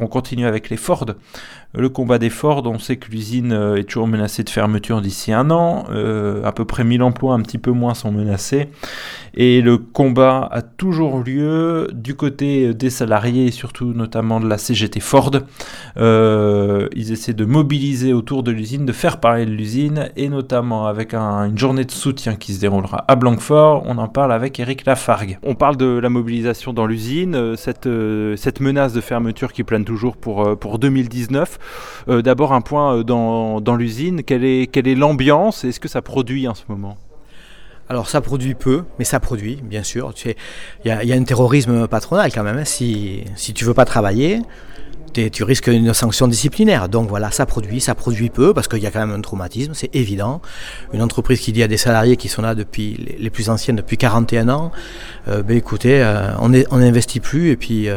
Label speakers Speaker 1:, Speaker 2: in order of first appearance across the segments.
Speaker 1: On continue avec les Ford. Le combat des Ford, on sait que l'usine euh, est toujours menacée de fermeture d'ici un an. Euh, à peu près 1000 emplois, un petit peu moins, sont menacés. Et le combat a toujours lieu du côté des salariés et surtout notamment de la CGT Ford. Euh, ils essaient de mobiliser autour de l'usine, de faire parler de l'usine et notamment avec une journée de soutien qui se déroulera à Blanquefort. On en parle avec Eric Lafargue. On parle de la mobilisation dans l'usine, cette, cette menace de fermeture qui plane toujours pour, pour 2019. Euh, d'abord un point euh, dans, l'usine, quelle est, quelle est l'ambiance? Est-ce que ça produit en ce moment?
Speaker 2: Alors ça produit peu, mais ça produit, bien sûr. Il y, a, un terrorisme patronal quand même. Hein. Si, si tu veux pas travailler, tu risques une sanction disciplinaire. Donc voilà, ça produit, ça produit peu parce qu'il y a quand même un traumatisme, c'est évident. Une entreprise qui dit à des salariés qui sont là depuis les plus anciennes depuis 41 ans, euh, ben écoutez, on n'investit plus et puis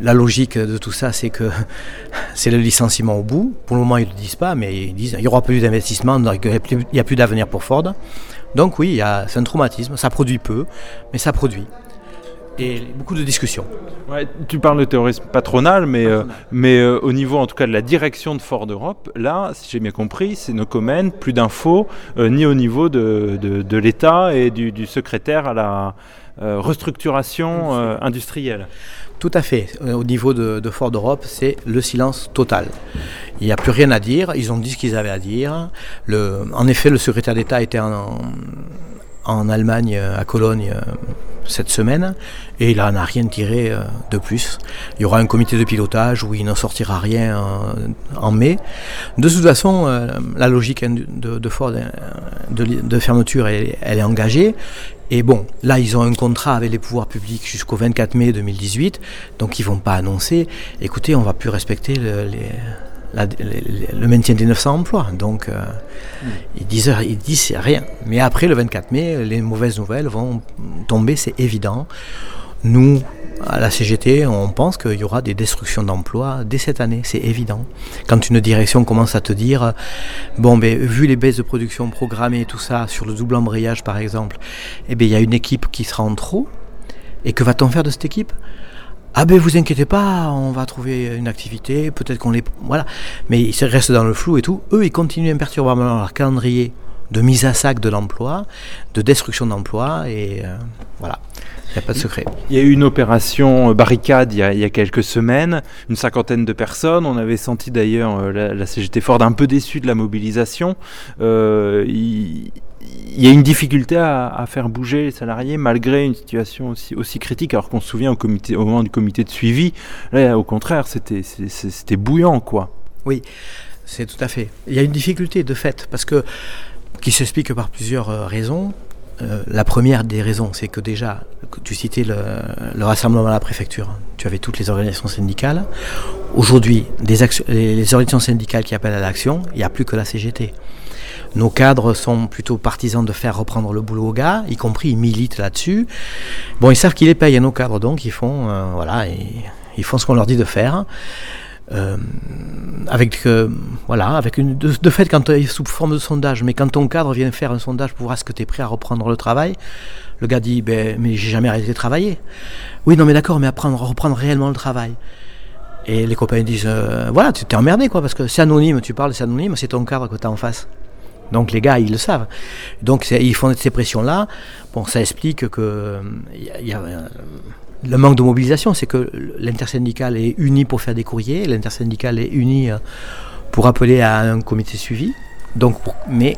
Speaker 2: la logique de tout ça, c'est que c'est le licenciement au bout. Pour le moment, ils ne le disent pas, mais ils disent qu'il n'y aura plus d'investissement, il n'y a plus d'avenir pour Ford. Donc oui, c'est un traumatisme, ça produit peu, mais ça produit. Et beaucoup de discussions.
Speaker 1: tu parles de terrorisme patronal, mais, euh, mais euh, au niveau en tout cas de la direction de Ford Europe, là, si j'ai bien compris, c'est nos communes, plus d'infos, euh, ni au niveau de, de, l'État et du, du, secrétaire à la restructuration industrielle.
Speaker 2: Tout à fait. Euh, au niveau de, Ford Europe, c'est le silence total. Il n'y a plus rien à dire. Ils ont dit ce qu'ils avaient à dire. en effet, le secrétaire d'État était en, en Allemagne, à Cologne, euh, cette semaine, et il n'en a rien tiré euh, de plus. Il y aura un comité de pilotage où il n'en sortira rien en, mai. De toute façon, euh, la logique de, Ford de, fermeture, elle, est engagée. Et bon, là, ils ont un contrat avec les pouvoirs publics jusqu'au 24 mai 2018, donc ils vont pas annoncer, écoutez, on va plus respecter les le maintien des 900 emplois. Donc, euh, hmm. ils, disent, ils disent rien. Mais après, le 24 mai, les mauvaises nouvelles vont tomber, c'est évident. Nous, à la CGT, on pense qu'il y aura des destructions d'emplois dès cette année, c'est évident. Quand une direction commence à te dire, bon, ben, vu les baisses de production programmées et tout ça, sur le double embrayage par exemple, eh ben, il y a une équipe qui sera en trop. Et que va-t-on faire de cette équipe? Ah ben vous inquiétez pas, on va trouver une activité, peut-être qu'on les... Voilà. Mais ils restent dans le flou et tout. Eux, ils continuent imperturbablement leur calendrier de mise à sac de l'emploi, de destruction d'emploi, et euh, voilà. Il n'y a pas de secret.
Speaker 1: Il y a eu une opération barricade il y, a, quelques semaines, une cinquantaine de personnes. On avait senti d'ailleurs euh, la, CGT Ford un peu déçue de la mobilisation. Euh, il y a une difficulté à, faire bouger les salariés malgré une situation aussi, aussi critique, alors qu'on se souvient au, moment du comité de suivi, là au contraire c'était, c'était bouillant quoi.
Speaker 2: Oui, c'est tout à fait. Il y a une difficulté de fait, parce que qui s'explique par plusieurs euh, raisons. Euh, la première des raisons, c'est que déjà, tu citais le, le, rassemblement à la préfecture, tu avais toutes les organisations syndicales. Aujourd'hui, les organisations syndicales qui appellent à l'action, il n'y a plus que la CGT. Nos cadres sont plutôt partisans de faire reprendre le boulot aux gars, y compris ils militent là-dessus. Bon, ils savent qu'ils les payent à nos cadres, donc ils font, euh, voilà, ils, font ce qu'on leur dit de faire. Euh, avec euh, voilà avec une de, fait quand sous forme de sondage mais quand ton cadre vient faire un sondage pour voir est-ce que tu es prêt à reprendre le travail le gars dit ben mais j'ai jamais arrêté de travailler oui non mais d'accord mais apprendre reprendre réellement le travail et les copains disent voilà tu t'es emmerdé quoi parce que c'est anonyme tu parles c'est anonyme c'est ton cadre que tu as en face donc les gars, ils le savent. Donc ils font ces pressions-là. Bon, ça explique que a, euh, le manque de mobilisation, c'est que l'intersyndicale est unie pour faire des courriers, l'intersyndicale est unie euh, pour appeler à un comité suivi. Donc, mais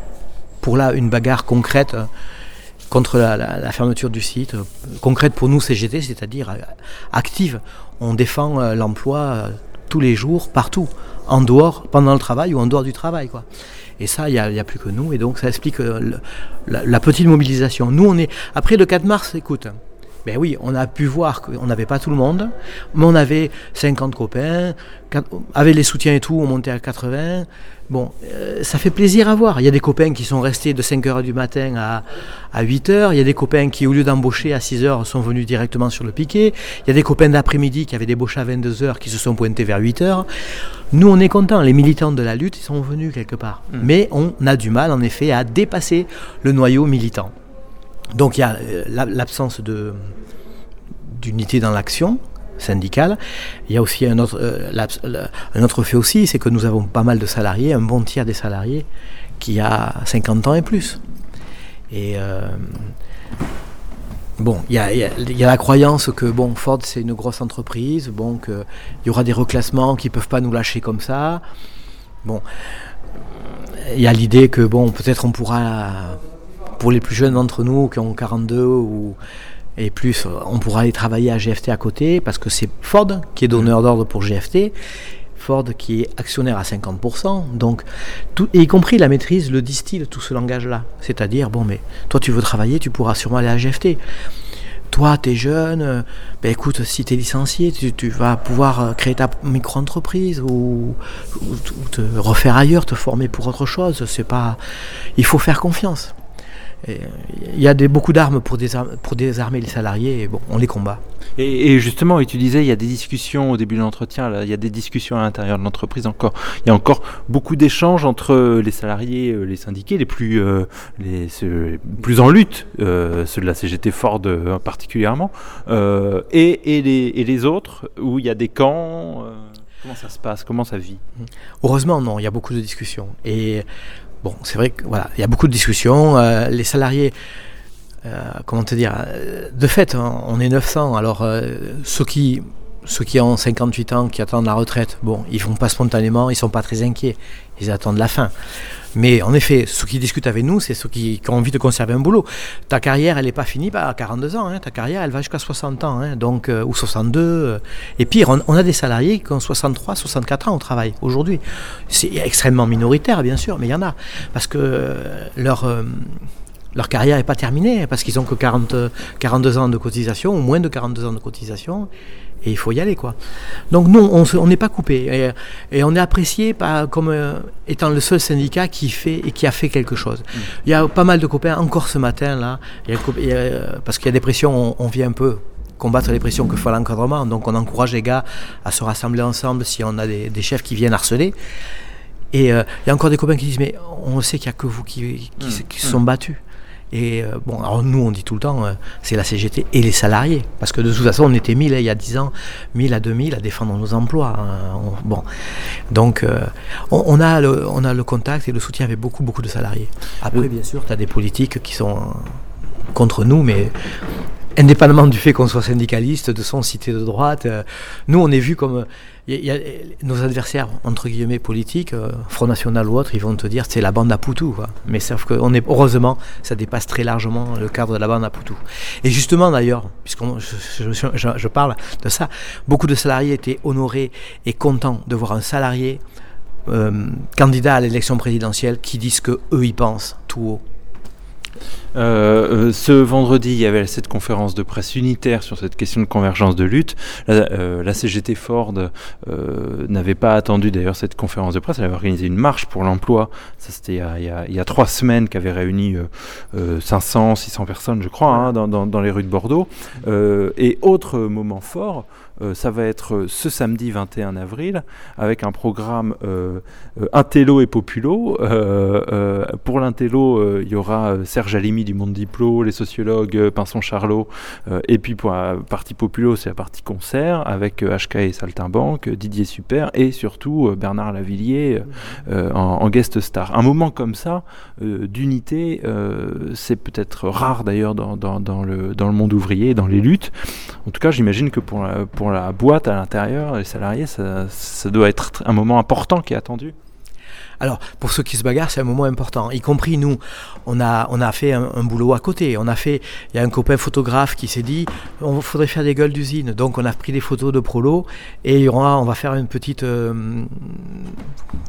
Speaker 2: pour là, une bagarre concrète euh, contre la, fermeture du site, concrète pour nous CGT, c'est-à-dire active. On défend l'emploi tous les jours, partout, en dehors, pendant le travail ou en dehors du travail. Quoi. Et ça, il n'y a, plus que nous. Et donc, ça explique euh, la, petite mobilisation. Nous, on est. Après le 4 mars, écoute. Ben oui, on a pu voir qu'on n'avait pas tout le monde, mais on avait 50 copains. Avec les soutiens et tout, on montait à 80. Bon, euh, ça fait plaisir à voir. Il y a des copains qui sont restés de 5h du matin à, à 8h. Il y a des copains qui, au lieu d'embaucher à 6h, sont venus directement sur le piquet. Il y a des copains d'après-midi qui avaient débauché à 22h qui se sont pointés vers 8h. Nous, on est contents. Les militants de la lutte, ils sont venus quelque part. Mmh. Mais on a du mal, en effet, à dépasser le noyau militant. Donc il y a euh, l'absence d'unité dans l'action, syndical. Il y a aussi un autre, un autre fait aussi, c'est que nous avons pas mal de salariés, un bon tiers des salariés qui a 50 ans et plus. Et Bon, il y a, la croyance que bon, Ford c'est une grosse entreprise, bon, qu'il y aura des reclassements qui ne peuvent pas nous lâcher comme ça. Bon, il y a l'idée que bon, peut-être on pourra, pour les plus jeunes d'entre nous qui ont 42 ou, et plus, on pourra aller travailler à GFT à côté parce que c'est Ford qui est donneur d'ordre pour GFT Ford qui est actionnaire à 50%, donc tout, y compris la maîtrise le distille tout ce langage-là. C'est-à-dire, bon, mais toi tu veux travailler, tu pourras sûrement aller à GFT. Toi, tu es jeune, euh, ben écoute, si tu es licencié, tu, vas pouvoir euh, créer ta micro-entreprise ou, te refaire ailleurs, te former pour autre chose. C'est pas, il faut faire confiance. Il y a des, beaucoup d'armes pour, pour désarmer les salariés et bon, on les combat.
Speaker 1: Et, justement, tu disais, il y a des discussions au début de l'entretien, il y a des discussions à l'intérieur de l'entreprise encore. Il y a encore beaucoup d'échanges entre les salariés, euh, les syndiqués, les plus, euh, les, plus en lutte, euh, ceux de la CGT Ford particulièrement, et, les, et, les, autres, où il y a des camps. comment ça se passe Comment ça vit?
Speaker 2: Heureusement, non, il y a beaucoup de discussions. Et Bon, c'est vrai qu'il voilà, y a beaucoup de discussions. Euh, les salariés, euh, comment te dire, euh, de fait, on est 900. Alors, ceux, qui, ceux qui ont 58 ans, qui attendent la retraite, bon, ils font pas spontanément, ils sont pas très inquiets. Ils attendent la fin. Mais en effet, ceux qui discutent avec nous, c'est ceux qui, ont envie de conserver un boulot. Ta carrière, elle n'est pas finie à 42 ans. Hein. Ta carrière, elle va jusqu'à 60 ans, hein. donc, ou 62. Et pire, on, a des salariés qui ont 63, 64 ans au travail aujourd'hui. C'est extrêmement minoritaire, bien sûr, mais il y en a. Parce que euh, leur, euh, leur carrière n'est pas terminée, parce qu'ils n'ont que 40, 42 ans de cotisation, ou moins de 42 ans de cotisation et il faut y aller quoi. Donc non, on n'est pas coupé et, on est apprécié comme euh, étant le seul syndicat qui fait et qui a fait quelque chose. Mm. Il y a pas mal de copains encore ce matin là, parce qu'il y a des pressions, on, vient un peu combattre les pressions que fait l'encadrement, donc on encourage les gars à se rassembler ensemble si on a des, chefs qui viennent harceler. Et euh, il y a encore des copains qui disent mais on sait qu'il n'y a que vous qui, qui, mm. se sont battus. Et euh, bon, alors nous, on dit tout le temps, euh, c'est la CGT et les salariés. Parce que de toute façon, on était 1000 hein, il y a 10 ans, 1000 à 2000 à défendre nos emplois. Hein. bon. Donc, euh, on, a le, on a le contact et le soutien avec beaucoup, beaucoup de salariés. Après, bien sûr, tu as des politiques qui sont contre nous, mais indépendamment du fait qu'on soit syndicaliste, de son cité de droite, nous, on est vu comme nos adversaires, entre guillemets, politiques, euh, Front National ou autre, ils vont te dire c'est la bande à Poutou. Mais sauf que est, heureusement, ça dépasse très largement le cadre de la bande à Poutou. Et justement, d'ailleurs, puisque je, je, parle de ça, beaucoup de salariés étaient honorés et contents de voir un salarié euh, candidat à l'élection présidentielle qui disent que eux y pensent tout haut.
Speaker 1: Euh, euh, ce vendredi, il y avait cette conférence de presse unitaire sur cette question de convergence de lutte. La, euh, CGT Ford n'avait pas attendu d'ailleurs cette conférence de presse. Elle avait organisé une marche pour l'emploi. Ça, c'était il, y a trois semaines qu'avait réuni 500, 600 personnes, je crois, hein, dans, dans, les rues de Bordeaux. et autre moment fort, ça va être ce samedi 21 avril avec un programme Intello et Populo. pour l'Intello, il y aura Serge Alimi du Monde Diplo, les sociologues Pinson Charlot, et puis pour la partie Populo, c'est la partie concert avec HK et Saltimbanque, Didier Super et surtout Bernard Lavillier en, guest star. Un moment comme ça d'unité, c'est peut-être rare d'ailleurs dans, le, dans le monde ouvrier, dans les luttes. En tout cas, j'imagine que pour, pour la boîte à l'intérieur, les salariés, ça, doit être un moment important qui est attendu.
Speaker 2: Alors, pour ceux qui se bagarrent, c'est un moment important. Y compris nous, on a, fait un, boulot à côté. On a fait, il y a un copain photographe qui s'est dit, on faudrait faire des gueules d'usine. Donc, on a pris des photos de prolo et on va faire une petite euh,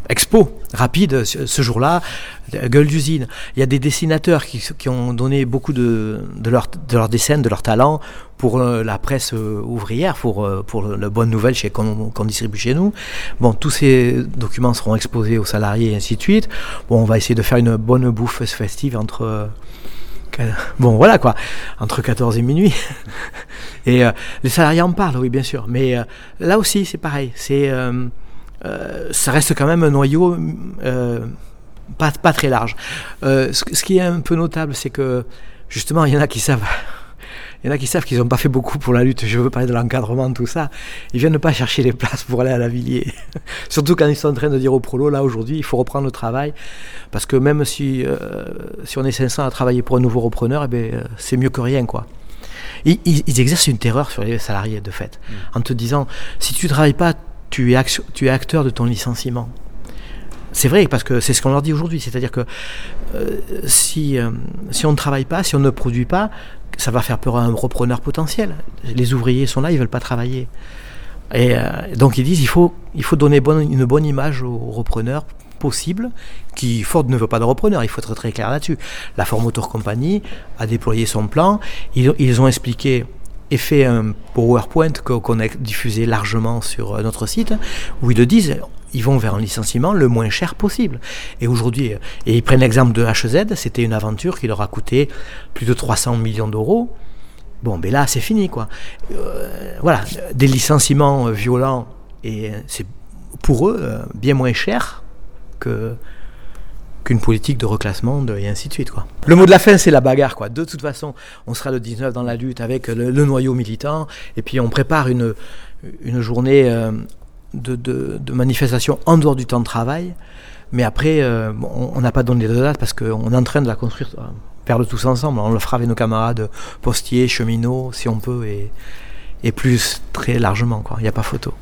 Speaker 2: expo rapide ce, jour-là, gueule d'usine. Il y a des dessinateurs qui, ont donné beaucoup de, de, leur, de leurs dessins, de leur talent pour euh, la presse euh, ouvrière, pour, euh, pour la bonne nouvelle qu'on distribue chez nous. Bon, tous ces documents seront exposés aux salariés et ainsi de suite. Bon, on va essayer de faire une bonne bouffe festive entre bon voilà quoi, entre 14 et minuit. et les salariés en parlent, oui bien sûr. Mais là aussi c'est pareil, c'est ça reste quand même un noyau pas, pas, très large. Ce, ce, qui est un peu notable, c'est que justement il y en a qui savent Il y en a qui savent qu'ils n'ont pas fait beaucoup pour la lutte. Je veux parler de l'encadrement, tout ça. Ils viennent pas chercher les places pour aller à la Villiers. Surtout quand ils sont en train de dire au prolo, là aujourd'hui, il faut reprendre le travail. Parce que même si, euh, si on est 500 à travailler pour un nouveau repreneur, eh ben, euh, c'est mieux que rien. quoi. Ils, ils, exercent une terreur sur les salariés, de fait, mm. en te disant, si tu ne travailles pas, tu es, tu es acteur de ton licenciement. C'est vrai, parce que c'est ce qu'on leur dit aujourd'hui. C'est-à-dire que euh, si, euh, si on ne travaille pas, si on ne produit pas, ça va faire peur à un repreneur potentiel. Les ouvriers sont là, ils ne veulent pas travailler. Et euh, donc ils disent il faut, il faut donner une bonne image aux repreneurs possible, qui Ford ne veut pas de repreneur, il faut être très clair là-dessus. La Ford Motor Company a déployé son plan, ils, ils ont expliqué et fait un PowerPoint qu'on a diffusé largement sur notre site, où ils le disent, ils vont vers un licenciement le moins cher possible. Et aujourd'hui, et ils prennent l'exemple de HZ, c'était une aventure qui leur a coûté plus de 300 millions d'euros. Bon, ben là, c'est fini, quoi. Euh, voilà, des licenciements euh, violents, et c'est pour eux euh, bien moins cher que qu'une politique de reclassement et ainsi de suite. Quoi. Le mot de la fin, c'est la bagarre. Quoi. De toute façon, on sera le 19 dans la lutte avec le, noyau militant, et puis on prépare une, une journée de, manifestations en dehors du temps de travail. Mais après, euh, on n'a pas donné de date parce qu'on est en train de la construire, euh, faire le tous ensemble. On le fera avec nos camarades postiers, cheminots, si on peut, et, et plus très largement. Il n'y a pas photo.